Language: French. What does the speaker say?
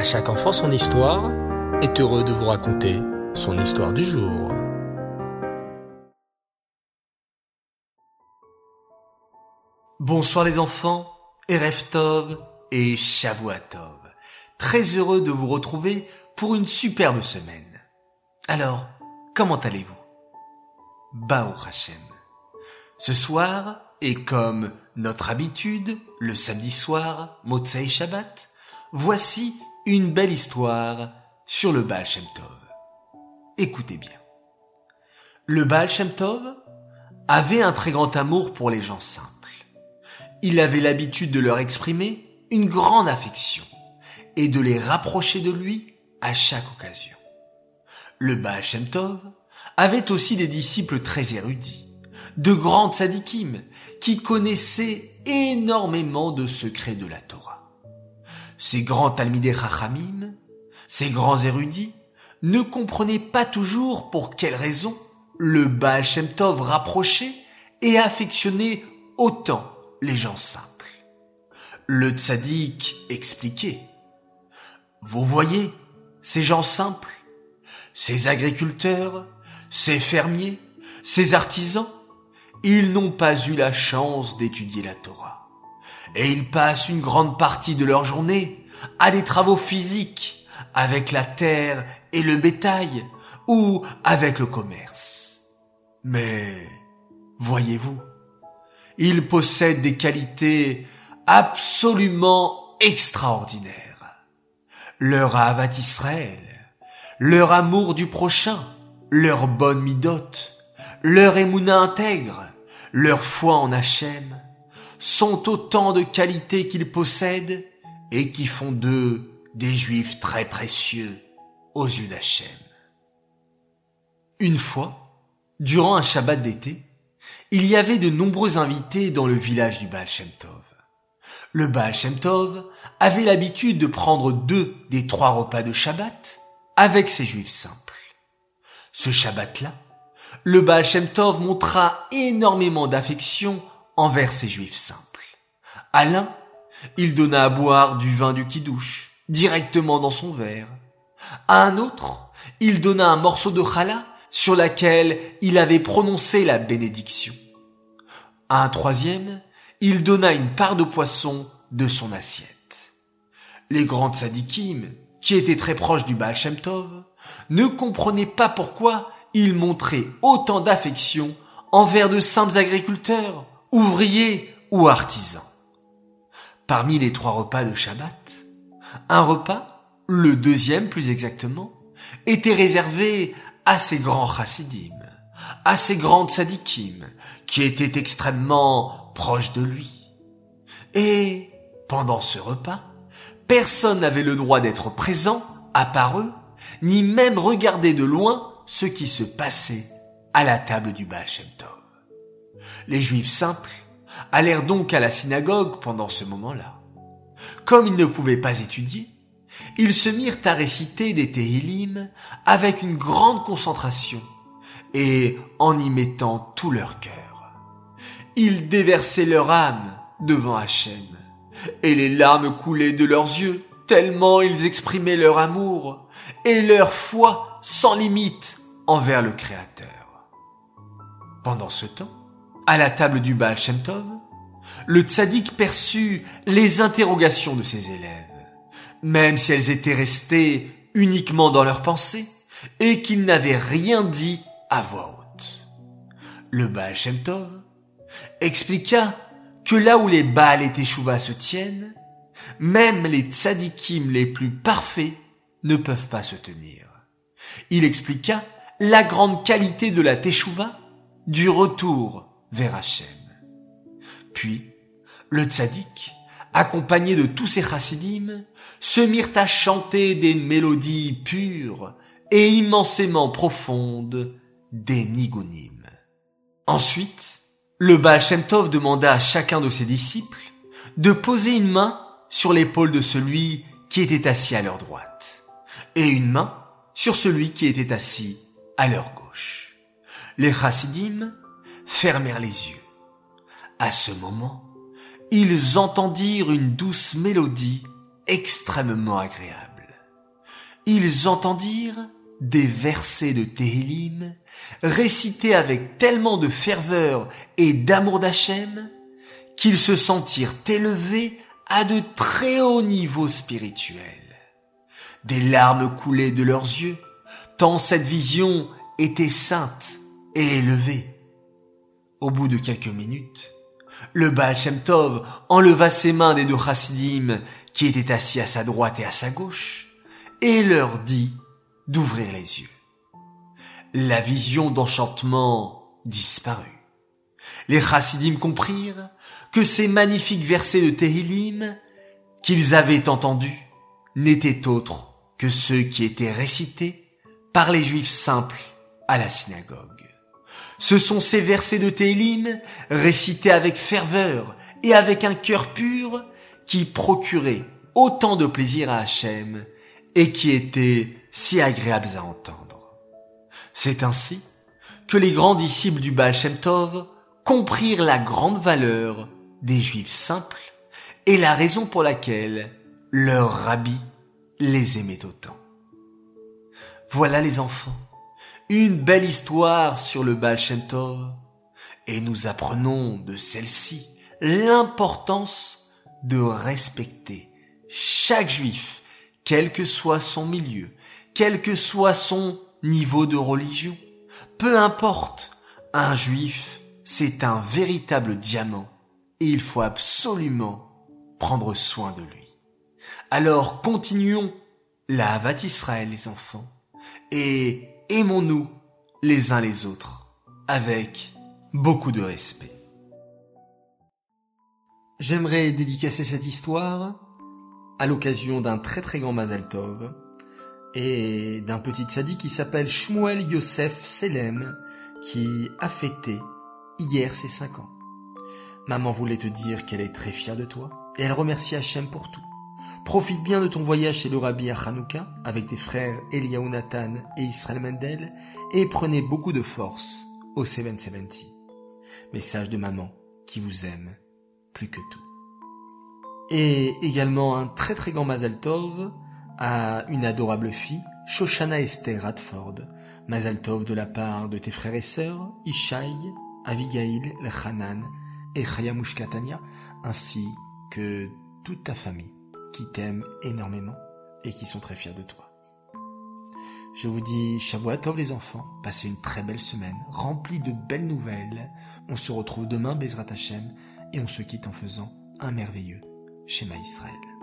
À chaque enfant son histoire est heureux de vous raconter son histoire du jour. Bonsoir les enfants, Erev Tov et Shavuatov. Très heureux de vous retrouver pour une superbe semaine. Alors, comment allez-vous? Bao Hashem. Ce soir, et comme notre habitude, le samedi soir, Motsei Shabbat, voici une belle histoire sur le Baal Shem Tov. Écoutez bien. Le Baal Shem Tov avait un très grand amour pour les gens simples. Il avait l'habitude de leur exprimer une grande affection et de les rapprocher de lui à chaque occasion. Le Baal Shem Tov avait aussi des disciples très érudits, de grandes sadikim qui connaissaient énormément de secrets de la Torah. Ces grands Talmidei Chachamim, ces grands érudits, ne comprenaient pas toujours pour quelle raison le Baal Shem Tov rapprochait et affectionnait autant les gens simples. Le tzaddik expliquait. Vous voyez, ces gens simples, ces agriculteurs, ces fermiers, ces artisans, ils n'ont pas eu la chance d'étudier la Torah. Et ils passent une grande partie de leur journée à des travaux physiques avec la terre et le bétail ou avec le commerce. Mais, voyez-vous, ils possèdent des qualités absolument extraordinaires. Leur Avat Israël, leur amour du prochain, leur bonne midote, leur émouna intègre, leur foi en Hachem, sont autant de qualités qu'ils possèdent et qui font d'eux des juifs très précieux aux yeux d'Hachem. Une fois, durant un Shabbat d'été, il y avait de nombreux invités dans le village du Baal Shem Tov. Le Baal Shem Tov avait l'habitude de prendre deux des trois repas de Shabbat avec ses juifs simples. Ce Shabbat-là, le Baal Shem Tov montra énormément d'affection envers ses juifs simples. À l'un, il donna à boire du vin du kidouche directement dans son verre. À un autre, il donna un morceau de challah sur laquelle il avait prononcé la bénédiction. À un troisième, il donna une part de poisson de son assiette. Les grandes sadikim, qui étaient très proches du Baal Shem Tov, ne comprenaient pas pourquoi il montrait autant d'affection envers de simples agriculteurs, ouvriers ou artisans. Parmi les trois repas de Shabbat, un repas, le deuxième plus exactement, était réservé à ces grands chassidim, à ces grandes sadikim, qui étaient extrêmement proches de lui. Et, pendant ce repas, personne n'avait le droit d'être présent, à part eux, ni même regarder de loin ce qui se passait à la table du Baal Shem Tov. Les juifs simples allèrent donc à la synagogue pendant ce moment-là. Comme ils ne pouvaient pas étudier, ils se mirent à réciter des Tehillim avec une grande concentration et en y mettant tout leur cœur. Ils déversaient leur âme devant Hachem et les larmes coulaient de leurs yeux tellement ils exprimaient leur amour et leur foi sans limite envers le Créateur. Pendant ce temps, à la table du Baal Shem Tov, le tzaddik perçut les interrogations de ses élèves, même si elles étaient restées uniquement dans leurs pensées et qu'ils n'avaient rien dit à voix haute. Le Baal Shem Tov expliqua que là où les Baal et Teshuvah se tiennent, même les tzadikim les plus parfaits ne peuvent pas se tenir. Il expliqua la grande qualité de la Teshuvah, du retour vers Hachem. Puis, le tzaddik, accompagné de tous ses chassidim, se mirent à chanter des mélodies pures et immensément profondes des nigunim. Ensuite, le Baal Shem Tov demanda à chacun de ses disciples de poser une main sur l'épaule de celui qui était assis à leur droite et une main sur celui qui était assis à leur gauche. Les chassidim fermèrent les yeux. À ce moment, ils entendirent une douce mélodie extrêmement agréable. ils entendirent des versets de Tehillim récités avec tellement de ferveur et d'amour d'Hachem qu'ils se sentirent élevés à de très hauts niveaux spirituels. Des larmes coulaient de leurs yeux, tant cette vision était sainte et élevée. Au bout de quelques minutes, le Baal Shem Tov enleva ses mains des deux chassidim qui étaient assis à sa droite et à sa gauche et leur dit d'ouvrir les yeux. La vision d'enchantement disparut. Les chassidim comprirent que ces magnifiques versets de Tehillim qu'ils avaient entendus n'étaient autres que ceux qui étaient récités par les juifs simples à la synagogue. Ce sont ces versets de Tehillim récités avec ferveur et avec un cœur pur qui procuraient autant de plaisir à Hachem et qui étaient si agréables à entendre. C'est ainsi que les grands disciples du Baal Shem Tov comprirent la grande valeur des juifs simples et la raison pour laquelle leur rabbi les aimait autant. Voilà les enfants, une belle histoire sur le Baal et nous apprenons de celle-ci l'importance de respecter chaque juif, quel que soit son milieu, quel que soit son niveau de religion. Peu importe, un juif, c'est un véritable diamant et il faut absolument prendre soin de lui. Alors continuons la Havat Israël les enfants et aimons-nous les uns les autres avec beaucoup de respect. J'aimerais dédicacer cette histoire à l'occasion d'un très très grand Mazal Tov et d'un petit tzaddik qui s'appelle Shmuel Yosef Selem qui a fêté hier ses cinq ans. Maman voulait te dire qu'elle est très fière de toi et elle remercie Hachem pour tout. Profite bien de ton voyage chez le Rabbi à Hanouka avec tes frères Eliyahu Nathan et Israël Mendel et prenez beaucoup de force au 770. Message de maman qui vous aime plus que tout. Et également un très très grand Mazal Tov à une adorable fille, Shoshana Esther Radford. Mazal Tov de la part de tes frères et sœurs, Ishaï, Avigail, Lechanan et Chayamushkatania, ainsi que toute ta famille qui t'aime énormément et qui sont très fiers de toi. Je vous dis Shavuatov les enfants, passez une très belle semaine, remplie de belles nouvelles. On se retrouve demain, Bezrat Hashem, et on se quitte en faisant un merveilleux schéma Israël.